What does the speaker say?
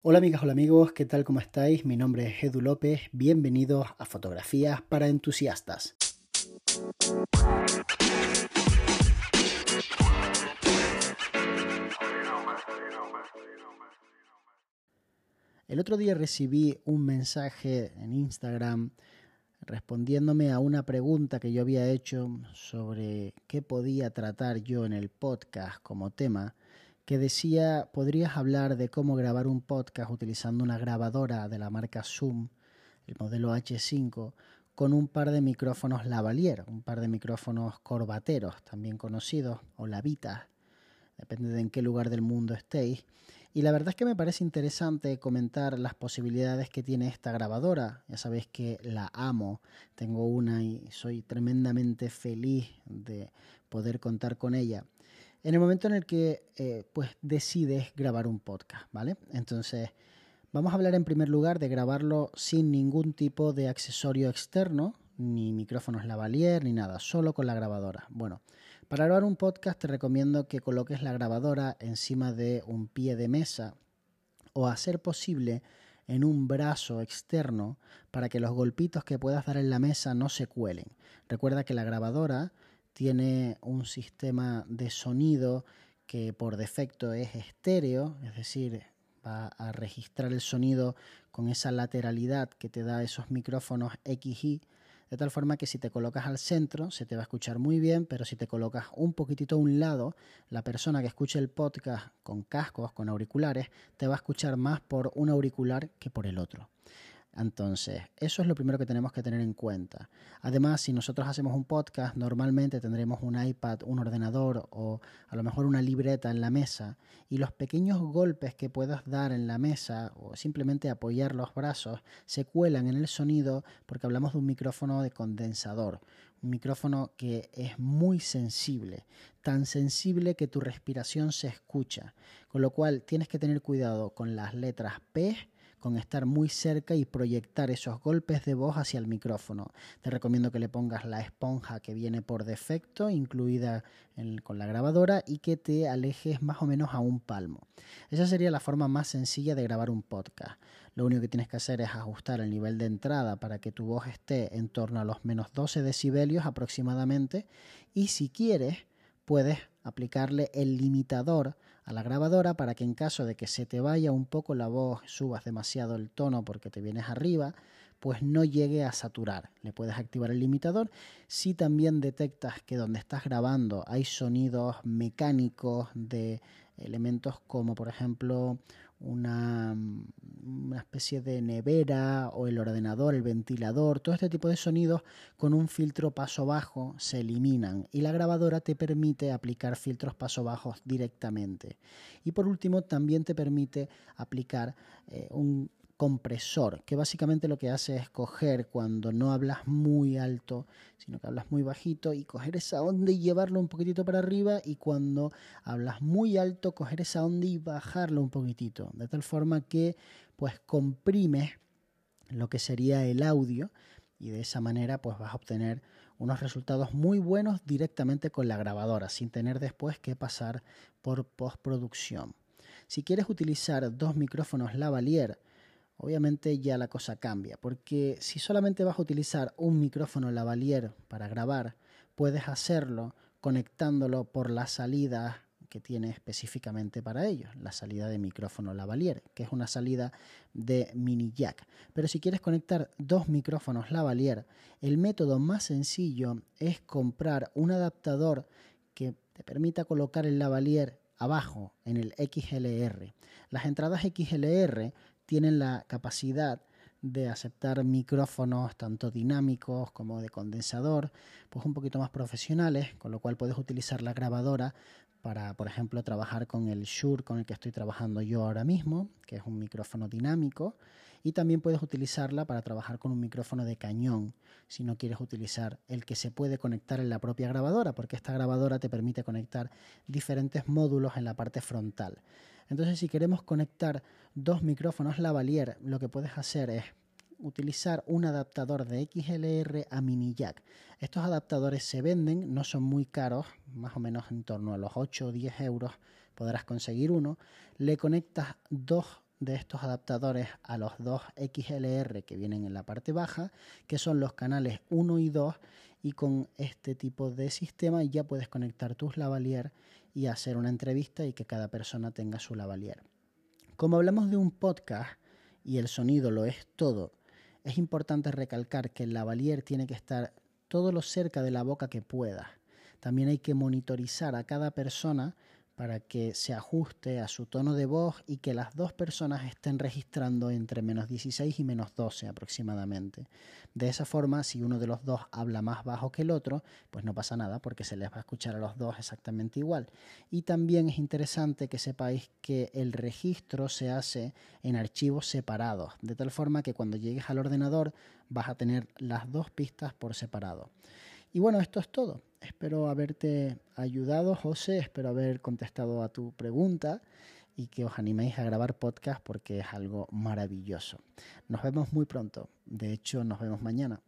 Hola amigas, hola amigos, ¿qué tal? ¿Cómo estáis? Mi nombre es Edu López, bienvenidos a Fotografías para Entusiastas. El otro día recibí un mensaje en Instagram respondiéndome a una pregunta que yo había hecho sobre qué podía tratar yo en el podcast como tema que decía, podrías hablar de cómo grabar un podcast utilizando una grabadora de la marca Zoom, el modelo H5, con un par de micrófonos lavalier, un par de micrófonos corbateros, también conocidos, o lavitas, depende de en qué lugar del mundo estéis. Y la verdad es que me parece interesante comentar las posibilidades que tiene esta grabadora. Ya sabéis que la amo, tengo una y soy tremendamente feliz de poder contar con ella en el momento en el que eh, pues decides grabar un podcast, ¿vale? Entonces, vamos a hablar en primer lugar de grabarlo sin ningún tipo de accesorio externo, ni micrófonos lavalier, ni nada, solo con la grabadora. Bueno, para grabar un podcast te recomiendo que coloques la grabadora encima de un pie de mesa o a ser posible en un brazo externo para que los golpitos que puedas dar en la mesa no se cuelen. Recuerda que la grabadora tiene un sistema de sonido que por defecto es estéreo, es decir, va a registrar el sonido con esa lateralidad que te da esos micrófonos XY, de tal forma que si te colocas al centro se te va a escuchar muy bien, pero si te colocas un poquitito a un lado, la persona que escuche el podcast con cascos, con auriculares, te va a escuchar más por un auricular que por el otro. Entonces, eso es lo primero que tenemos que tener en cuenta. Además, si nosotros hacemos un podcast, normalmente tendremos un iPad, un ordenador o a lo mejor una libreta en la mesa y los pequeños golpes que puedas dar en la mesa o simplemente apoyar los brazos se cuelan en el sonido porque hablamos de un micrófono de condensador, un micrófono que es muy sensible, tan sensible que tu respiración se escucha, con lo cual tienes que tener cuidado con las letras P, con estar muy cerca y proyectar esos golpes de voz hacia el micrófono. Te recomiendo que le pongas la esponja que viene por defecto, incluida con la grabadora, y que te alejes más o menos a un palmo. Esa sería la forma más sencilla de grabar un podcast. Lo único que tienes que hacer es ajustar el nivel de entrada para que tu voz esté en torno a los menos 12 decibelios aproximadamente. Y si quieres, puedes aplicarle el limitador a la grabadora para que en caso de que se te vaya un poco la voz, subas demasiado el tono porque te vienes arriba, pues no llegue a saturar. Le puedes activar el limitador. Si también detectas que donde estás grabando hay sonidos mecánicos de elementos como por ejemplo una, una, especie de nevera o el ordenador, el ventilador, todo este tipo de sonidos con un filtro paso bajo se eliminan y la grabadora te permite aplicar filtros paso bajos directamente. Y por último también te permite aplicar eh, un compresor, que básicamente lo que hace es coger cuando no hablas muy alto, sino que hablas muy bajito y coger esa onda y llevarlo un poquitito para arriba y cuando hablas muy alto coger esa onda y bajarlo un poquitito, de tal forma que pues comprimes lo que sería el audio y de esa manera pues vas a obtener unos resultados muy buenos directamente con la grabadora sin tener después que pasar por postproducción. Si quieres utilizar dos micrófonos lavalier obviamente ya la cosa cambia, porque si solamente vas a utilizar un micrófono lavalier para grabar, puedes hacerlo conectándolo por la salida que tiene específicamente para ello, la salida de micrófono lavalier, que es una salida de mini jack. Pero si quieres conectar dos micrófonos lavalier, el método más sencillo es comprar un adaptador que te permita colocar el lavalier abajo en el XLR. Las entradas XLR tienen la capacidad de aceptar micrófonos tanto dinámicos como de condensador, pues un poquito más profesionales, con lo cual puedes utilizar la grabadora para, por ejemplo, trabajar con el Shure con el que estoy trabajando yo ahora mismo, que es un micrófono dinámico, y también puedes utilizarla para trabajar con un micrófono de cañón, si no quieres utilizar el que se puede conectar en la propia grabadora, porque esta grabadora te permite conectar diferentes módulos en la parte frontal. Entonces, si queremos conectar dos micrófonos lavalier, lo que puedes hacer es utilizar un adaptador de XLR a mini jack. Estos adaptadores se venden, no son muy caros, más o menos en torno a los 8 o 10 euros podrás conseguir uno. Le conectas dos de estos adaptadores a los dos XLR que vienen en la parte baja, que son los canales 1 y 2, y con este tipo de sistema ya puedes conectar tus lavalier y hacer una entrevista y que cada persona tenga su lavalier. Como hablamos de un podcast y el sonido lo es todo, es importante recalcar que el lavalier tiene que estar todo lo cerca de la boca que pueda. También hay que monitorizar a cada persona para que se ajuste a su tono de voz y que las dos personas estén registrando entre menos 16 y menos 12 aproximadamente. De esa forma, si uno de los dos habla más bajo que el otro, pues no pasa nada porque se les va a escuchar a los dos exactamente igual. Y también es interesante que sepáis que el registro se hace en archivos separados, de tal forma que cuando llegues al ordenador vas a tener las dos pistas por separado. Y bueno, esto es todo. Espero haberte ayudado, José. Espero haber contestado a tu pregunta y que os animéis a grabar podcast porque es algo maravilloso. Nos vemos muy pronto. De hecho, nos vemos mañana.